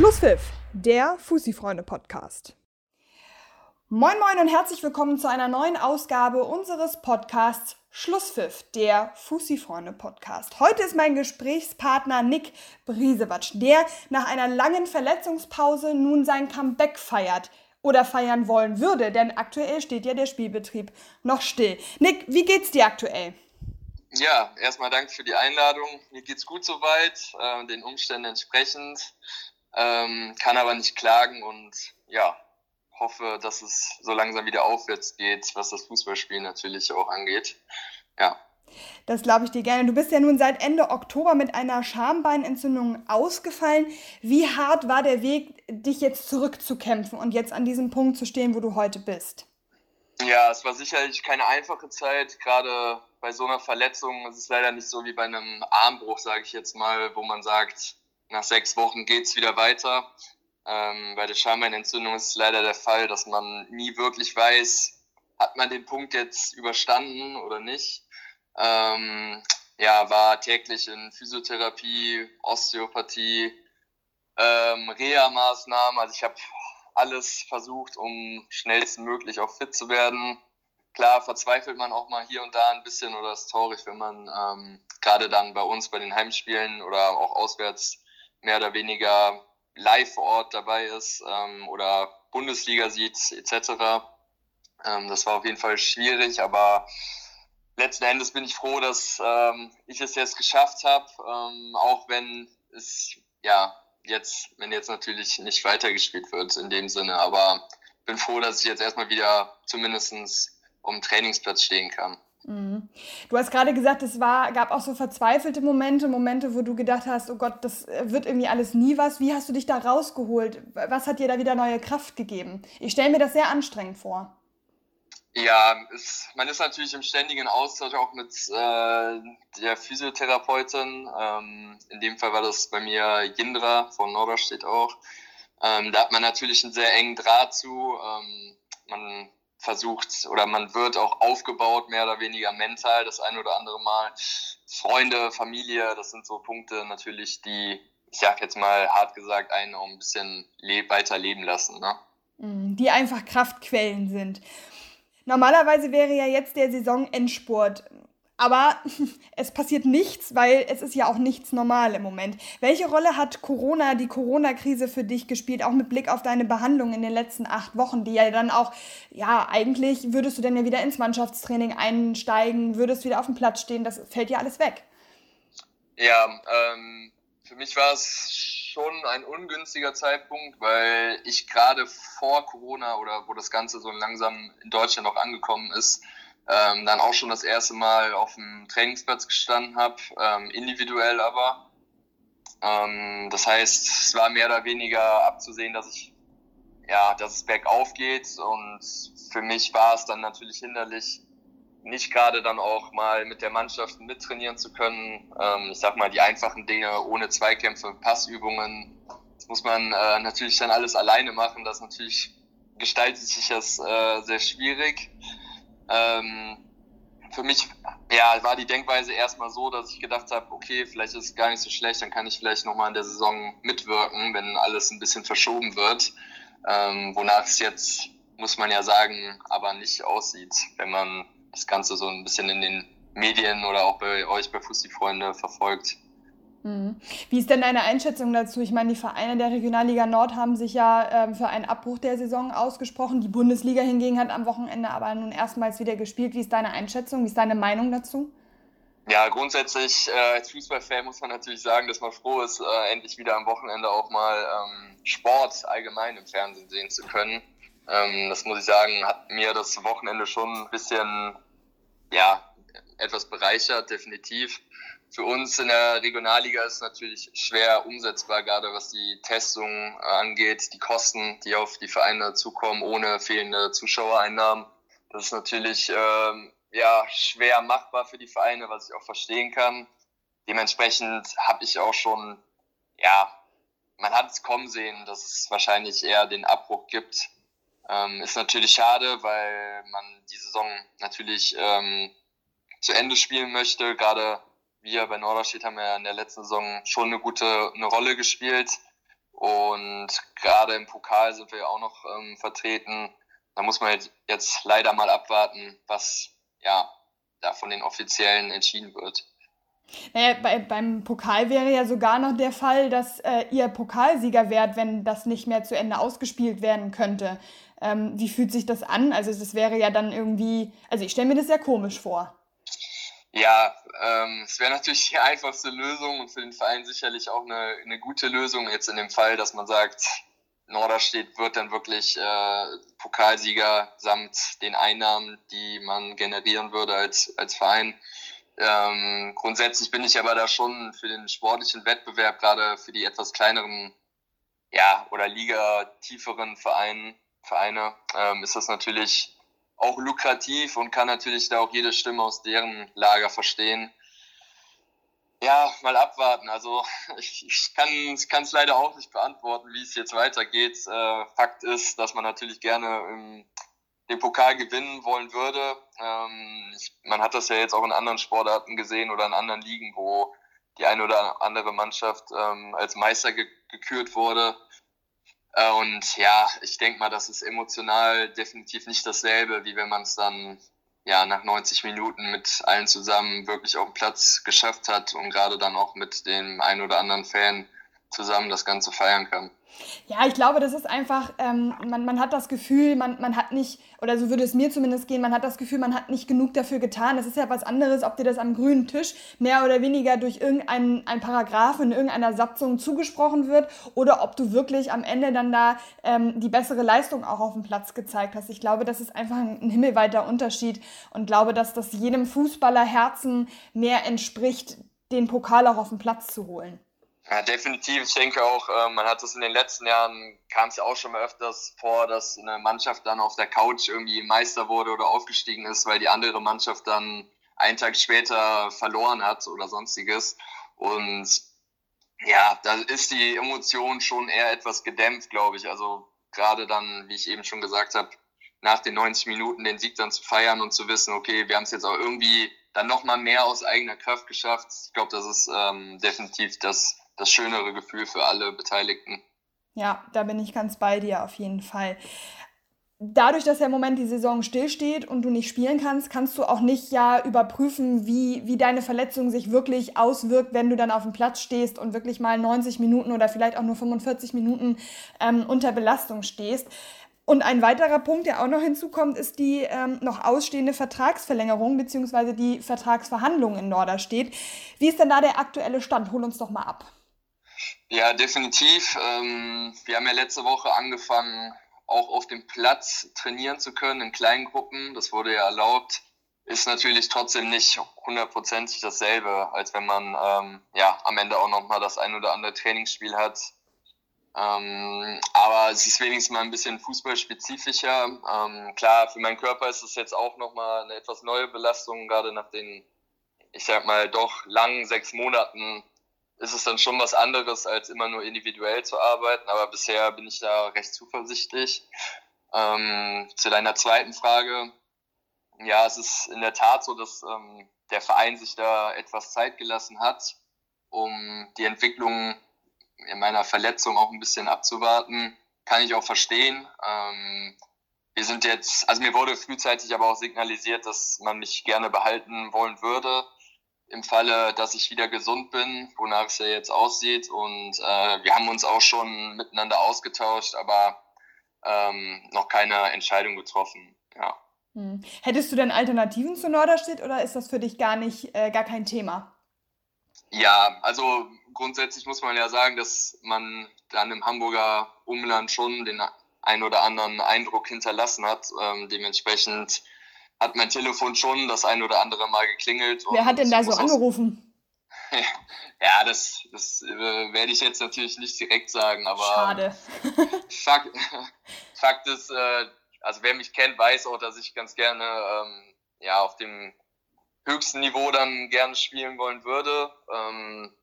Schlusspfiff, der Fussi-Freunde-Podcast. Moin Moin und herzlich willkommen zu einer neuen Ausgabe unseres Podcasts Schlusspfiff, der Fussi-Freunde-Podcast. Heute ist mein Gesprächspartner Nick Briesewatsch, der nach einer langen Verletzungspause nun sein Comeback feiert oder feiern wollen würde, denn aktuell steht ja der Spielbetrieb noch still. Nick, wie geht's dir aktuell? Ja, erstmal danke für die Einladung. Mir geht's gut soweit, äh, den Umständen entsprechend, ähm, kann aber nicht klagen und ja, hoffe, dass es so langsam wieder aufwärts geht, was das Fußballspiel natürlich auch angeht. Ja. Das glaube ich dir gerne. Du bist ja nun seit Ende Oktober mit einer Schambeinentzündung ausgefallen. Wie hart war der Weg, dich jetzt zurückzukämpfen und jetzt an diesem Punkt zu stehen, wo du heute bist? Ja, es war sicherlich keine einfache Zeit, gerade bei so einer Verletzung. Es ist leider nicht so wie bei einem Armbruch, sage ich jetzt mal, wo man sagt, nach sechs Wochen geht es wieder weiter. Ähm, bei der Schambeinentzündung ist es leider der Fall, dass man nie wirklich weiß, hat man den Punkt jetzt überstanden oder nicht. Ähm, ja, war täglich in Physiotherapie, Osteopathie, ähm, Reha-Maßnahmen. Also ich habe alles versucht, um schnellstmöglich auch fit zu werden. Klar verzweifelt man auch mal hier und da ein bisschen oder ist traurig, wenn man ähm, gerade dann bei uns bei den Heimspielen oder auch auswärts mehr oder weniger live vor Ort dabei ist ähm, oder Bundesliga sieht etc. Ähm, das war auf jeden Fall schwierig, aber letzten Endes bin ich froh, dass ähm, ich es jetzt geschafft habe, ähm, auch wenn es ja jetzt, wenn jetzt natürlich nicht weitergespielt wird in dem Sinne, aber bin froh, dass ich jetzt erstmal wieder zumindest um Trainingsplatz stehen kann. Mhm. Du hast gerade gesagt, es war, gab auch so verzweifelte Momente, Momente, wo du gedacht hast, oh Gott, das wird irgendwie alles nie was. Wie hast du dich da rausgeholt? Was hat dir da wieder neue Kraft gegeben? Ich stelle mir das sehr anstrengend vor. Ja, es, man ist natürlich im ständigen Austausch auch mit äh, der Physiotherapeutin. Ähm, in dem Fall war das bei mir Jindra von Norderstedt auch. Ähm, da hat man natürlich einen sehr engen Draht zu. Ähm, man versucht oder man wird auch aufgebaut, mehr oder weniger mental, das ein oder andere Mal. Freunde, Familie, das sind so Punkte natürlich, die, ich sag jetzt mal hart gesagt, einen auch ein bisschen weiter leben lassen. Ne? Mhm, die einfach Kraftquellen sind. Normalerweise wäre ja jetzt der Saisonendspurt aber es passiert nichts, weil es ist ja auch nichts normal im Moment. Welche Rolle hat Corona, die Corona-Krise für dich gespielt, auch mit Blick auf deine Behandlung in den letzten acht Wochen, die ja dann auch, ja, eigentlich würdest du dann ja wieder ins Mannschaftstraining einsteigen, würdest wieder auf dem Platz stehen, das fällt ja alles weg. Ja, ähm, für mich war es schon ein ungünstiger Zeitpunkt, weil ich gerade vor Corona oder wo das Ganze so langsam in Deutschland auch angekommen ist, ähm, dann auch schon das erste Mal auf dem Trainingsplatz gestanden habe, ähm, individuell aber. Ähm, das heißt, es war mehr oder weniger abzusehen, dass ich ja, dass es bergauf geht und für mich war es dann natürlich hinderlich, nicht gerade dann auch mal mit der Mannschaft mittrainieren zu können. Ähm, ich sag mal, die einfachen Dinge ohne Zweikämpfe, Passübungen, das muss man äh, natürlich dann alles alleine machen. Das natürlich gestaltet sich das äh, sehr schwierig. Ähm, für mich ja, war die Denkweise erstmal so, dass ich gedacht habe, okay, vielleicht ist es gar nicht so schlecht, dann kann ich vielleicht nochmal in der Saison mitwirken, wenn alles ein bisschen verschoben wird. Ähm, wonach es jetzt, muss man ja sagen, aber nicht aussieht, wenn man das Ganze so ein bisschen in den Medien oder auch bei euch bei Fussi-Freunde verfolgt. Mhm. Wie ist denn deine Einschätzung dazu? Ich meine, die Vereine der Regionalliga Nord haben sich ja ähm, für einen Abbruch der Saison ausgesprochen. Die Bundesliga hingegen hat am Wochenende aber nun erstmals wieder gespielt. Wie ist deine Einschätzung? Wie ist deine Meinung dazu? Ja, grundsätzlich äh, als Fußballfan muss man natürlich sagen, dass man froh ist, äh, endlich wieder am Wochenende auch mal ähm, Sport allgemein im Fernsehen sehen zu können. Ähm, das muss ich sagen, hat mir das Wochenende schon ein bisschen, ja, etwas bereichert, definitiv. Für uns in der Regionalliga ist natürlich schwer umsetzbar, gerade was die Testung äh, angeht, die Kosten, die auf die Vereine zukommen, ohne fehlende Zuschauereinnahmen. Das ist natürlich ähm, ja schwer machbar für die Vereine, was ich auch verstehen kann. Dementsprechend habe ich auch schon, ja, man hat es kommen sehen, dass es wahrscheinlich eher den Abbruch gibt. Ähm, ist natürlich schade, weil man die Saison natürlich ähm, zu Ende spielen möchte, gerade wir bei Norderstedt haben ja in der letzten Saison schon eine gute eine Rolle gespielt Und gerade im Pokal sind wir ja auch noch ähm, vertreten. Da muss man jetzt leider mal abwarten, was ja da von den Offiziellen entschieden wird. Naja, bei, beim Pokal wäre ja sogar noch der Fall, dass äh, ihr Pokalsieger wärt, wenn das nicht mehr zu Ende ausgespielt werden könnte. Ähm, wie fühlt sich das an? Also das wäre ja dann irgendwie, also ich stelle mir das sehr komisch vor. Ja, ähm, es wäre natürlich die einfachste Lösung und für den Verein sicherlich auch eine, eine gute Lösung. Jetzt in dem Fall, dass man sagt, Norderstedt wird dann wirklich äh, Pokalsieger samt den Einnahmen, die man generieren würde als, als Verein. Ähm, grundsätzlich bin ich aber da schon für den sportlichen Wettbewerb, gerade für die etwas kleineren ja, oder Liga-tieferen Vereine, Vereine ähm, ist das natürlich auch lukrativ und kann natürlich da auch jede Stimme aus deren Lager verstehen. Ja, mal abwarten. Also ich, ich kann es leider auch nicht beantworten, wie es jetzt weitergeht. Äh, Fakt ist, dass man natürlich gerne im, den Pokal gewinnen wollen würde. Ähm, ich, man hat das ja jetzt auch in anderen Sportarten gesehen oder in anderen Ligen, wo die eine oder andere Mannschaft ähm, als Meister ge gekürt wurde. Äh, und ja, ich denke mal, das ist emotional definitiv nicht dasselbe, wie wenn man es dann ja nach 90 Minuten mit allen zusammen wirklich auf den Platz geschafft hat und gerade dann auch mit dem einen oder anderen Fan zusammen das Ganze feiern kann. Ja, ich glaube, das ist einfach, ähm, man, man hat das Gefühl, man, man hat nicht, oder so würde es mir zumindest gehen, man hat das Gefühl, man hat nicht genug dafür getan. Es ist ja was anderes, ob dir das am grünen Tisch mehr oder weniger durch irgendeinen ein Paragraph in irgendeiner Satzung zugesprochen wird oder ob du wirklich am Ende dann da ähm, die bessere Leistung auch auf dem Platz gezeigt hast. Ich glaube, das ist einfach ein, ein himmelweiter Unterschied und glaube, dass das jedem Fußballer Herzen mehr entspricht, den Pokal auch auf den Platz zu holen. Ja, definitiv. Ich denke auch, äh, man hat es in den letzten Jahren, kam es ja auch schon mal öfters vor, dass eine Mannschaft dann auf der Couch irgendwie Meister wurde oder aufgestiegen ist, weil die andere Mannschaft dann einen Tag später verloren hat oder sonstiges. Und ja, da ist die Emotion schon eher etwas gedämpft, glaube ich. Also gerade dann, wie ich eben schon gesagt habe, nach den 90 Minuten den Sieg dann zu feiern und zu wissen, okay, wir haben es jetzt auch irgendwie dann nochmal mehr aus eigener Kraft geschafft. Ich glaube, das ist ähm, definitiv das das schönere Gefühl für alle Beteiligten. Ja, da bin ich ganz bei dir auf jeden Fall. Dadurch, dass ja im Moment die Saison stillsteht und du nicht spielen kannst, kannst du auch nicht ja überprüfen, wie, wie deine Verletzung sich wirklich auswirkt, wenn du dann auf dem Platz stehst und wirklich mal 90 Minuten oder vielleicht auch nur 45 Minuten ähm, unter Belastung stehst. Und ein weiterer Punkt, der auch noch hinzukommt, ist die ähm, noch ausstehende Vertragsverlängerung bzw. die Vertragsverhandlung in Norderstedt. Wie ist denn da der aktuelle Stand? Hol uns doch mal ab. Ja, definitiv. Ähm, wir haben ja letzte Woche angefangen, auch auf dem Platz trainieren zu können in kleinen Gruppen. Das wurde ja erlaubt. Ist natürlich trotzdem nicht hundertprozentig dasselbe, als wenn man ähm, ja am Ende auch nochmal das ein oder andere Trainingsspiel hat. Ähm, aber es ist wenigstens mal ein bisschen fußballspezifischer. Ähm, klar, für meinen Körper ist es jetzt auch nochmal eine etwas neue Belastung, gerade nach den, ich sag mal, doch langen sechs Monaten ist es dann schon was anderes, als immer nur individuell zu arbeiten. Aber bisher bin ich da recht zuversichtlich. Ähm, zu deiner zweiten Frage. Ja, es ist in der Tat so, dass ähm, der Verein sich da etwas Zeit gelassen hat, um die Entwicklung in meiner Verletzung auch ein bisschen abzuwarten. Kann ich auch verstehen. Ähm, wir sind jetzt, also mir wurde frühzeitig aber auch signalisiert, dass man mich gerne behalten wollen würde im Falle, dass ich wieder gesund bin, wonach es ja jetzt aussieht. Und äh, wir haben uns auch schon miteinander ausgetauscht, aber ähm, noch keine Entscheidung getroffen. Ja. Hm. Hättest du denn Alternativen zu Norderstedt oder ist das für dich gar nicht, äh, gar kein Thema? Ja, also grundsätzlich muss man ja sagen, dass man dann im Hamburger Umland schon den ein oder anderen Eindruck hinterlassen hat. Ähm, dementsprechend hat mein Telefon schon das ein oder andere Mal geklingelt. Wer hat denn da so angerufen? ja, das, das äh, werde ich jetzt natürlich nicht direkt sagen, aber Schade. Fakt, Fakt ist, äh, also wer mich kennt, weiß auch, dass ich ganz gerne ähm, ja, auf dem höchsten Niveau dann gerne spielen wollen würde. Ähm,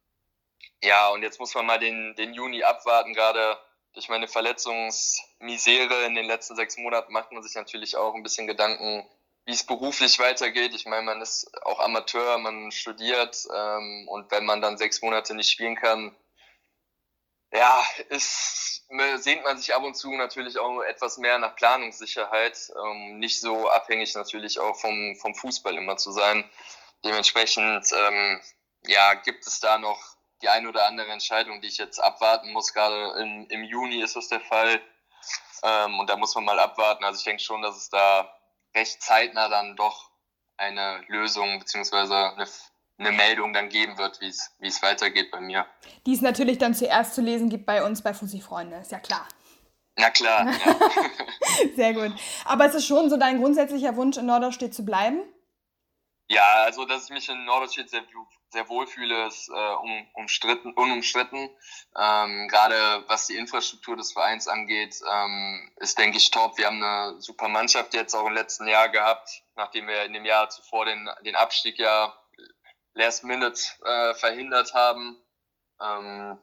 ja, und jetzt muss man mal den, den Juni abwarten, gerade durch meine Verletzungsmisere in den letzten sechs Monaten macht man sich natürlich auch ein bisschen Gedanken, wie es beruflich weitergeht. Ich meine, man ist auch Amateur, man studiert ähm, und wenn man dann sechs Monate nicht spielen kann, Ja, ist, sehnt man sich ab und zu natürlich auch etwas mehr nach Planungssicherheit, ähm, nicht so abhängig natürlich auch vom, vom Fußball immer zu sein. Dementsprechend, ähm, ja, gibt es da noch die eine oder andere Entscheidung, die ich jetzt abwarten muss. Gerade im, im Juni ist das der Fall. Ähm, und da muss man mal abwarten. Also ich denke schon, dass es da recht zeitnah dann doch eine Lösung beziehungsweise eine, eine Meldung dann geben wird, wie es, wie es weitergeht bei mir. Die es natürlich dann zuerst zu lesen gibt bei uns bei Fussi Freunde, ist ja klar. Na klar. Ja. Sehr gut. Aber ist es schon so dein grundsätzlicher Wunsch, in Norderstedt zu bleiben? Ja, also dass ich mich in Norderstedt sehr, sehr wohlfühle, ist äh, um, umstritten, unumstritten. Ähm, Gerade was die Infrastruktur des Vereins angeht, ähm, ist, denke ich, top. Wir haben eine super Mannschaft jetzt auch im letzten Jahr gehabt, nachdem wir in dem Jahr zuvor den, den Abstieg ja last minute äh, verhindert haben. Ähm,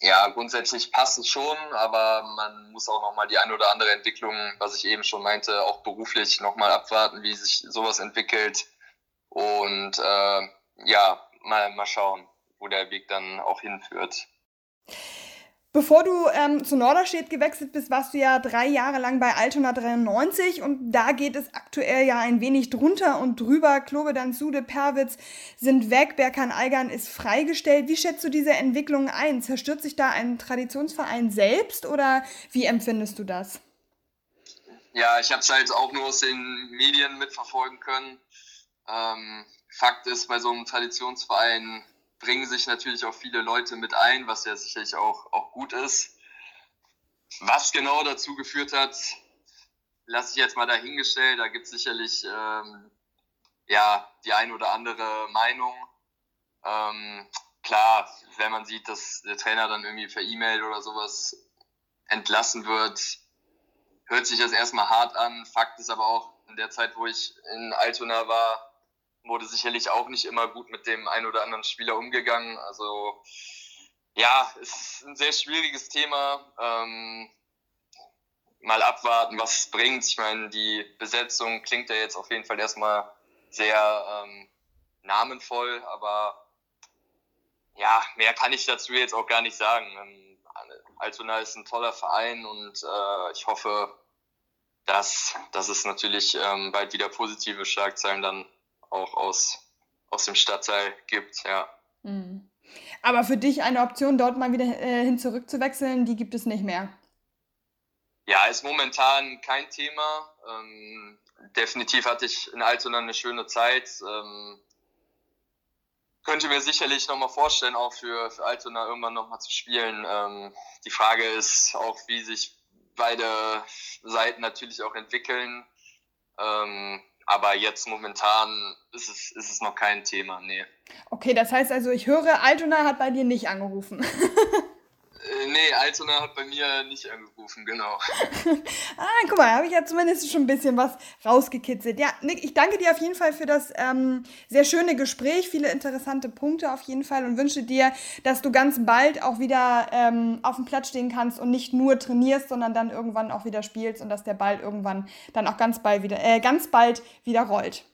ja, grundsätzlich passt es schon, aber man muss auch nochmal die eine oder andere Entwicklung, was ich eben schon meinte, auch beruflich nochmal abwarten, wie sich sowas entwickelt und äh, ja, mal, mal schauen, wo der Weg dann auch hinführt. Bevor du ähm, zu Norderstedt gewechselt bist, warst du ja drei Jahre lang bei Altona 93 und da geht es aktuell ja ein wenig drunter und drüber. Klobedan, Sude, Perwitz sind weg, Berkan Eigern ist freigestellt. Wie schätzt du diese Entwicklung ein? Zerstört sich da ein Traditionsverein selbst oder wie empfindest du das? Ja, ich habe es halt auch nur aus den Medien mitverfolgen können. Ähm, Fakt ist, bei so einem Traditionsverein bringen sich natürlich auch viele Leute mit ein, was ja sicherlich auch, auch gut ist. Was genau dazu geführt hat, lasse ich jetzt mal dahingestellt. Da gibt es sicherlich ähm, ja, die ein oder andere Meinung. Ähm, klar, wenn man sieht, dass der Trainer dann irgendwie per E-Mail oder sowas entlassen wird, hört sich das erstmal hart an. Fakt ist aber auch, in der Zeit, wo ich in Altona war, wurde sicherlich auch nicht immer gut mit dem einen oder anderen Spieler umgegangen. Also ja, es ist ein sehr schwieriges Thema. Ähm, mal abwarten, was es bringt. Ich meine, die Besetzung klingt ja jetzt auf jeden Fall erstmal sehr ähm, namenvoll, aber ja, mehr kann ich dazu jetzt auch gar nicht sagen. Ähm, Altona ist ein toller Verein und äh, ich hoffe, dass, dass es natürlich ähm, bald wieder positive Schlagzeilen dann auch aus, aus dem Stadtteil gibt, ja. Mhm. Aber für dich eine Option, dort mal wieder äh, hin zurückzuwechseln, die gibt es nicht mehr. Ja, ist momentan kein Thema. Ähm, definitiv hatte ich in Altona eine schöne Zeit. Ähm, könnte mir sicherlich nochmal vorstellen, auch für, für Altona irgendwann nochmal zu spielen. Ähm, die Frage ist auch, wie sich beide Seiten natürlich auch entwickeln. Ähm, aber jetzt momentan ist es, ist es noch kein Thema, nee. Okay, das heißt also, ich höre, Altona hat bei dir nicht angerufen. Äh, nee, Altona hat bei mir nicht angerufen, genau. ah, guck mal, habe ich ja zumindest schon ein bisschen was rausgekitzelt. Ja, Nick, ich danke dir auf jeden Fall für das ähm, sehr schöne Gespräch, viele interessante Punkte auf jeden Fall und wünsche dir, dass du ganz bald auch wieder ähm, auf dem Platz stehen kannst und nicht nur trainierst, sondern dann irgendwann auch wieder spielst und dass der Ball irgendwann dann auch ganz bald wieder, äh, ganz bald wieder rollt.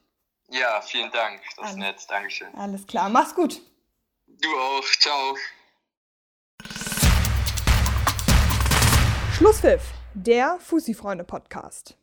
Ja, vielen Dank. Das ist nett. Dankeschön. Alles klar. Mach's gut. Du auch. Ciao. Schlusspfiff, der Fussi-Freunde-Podcast.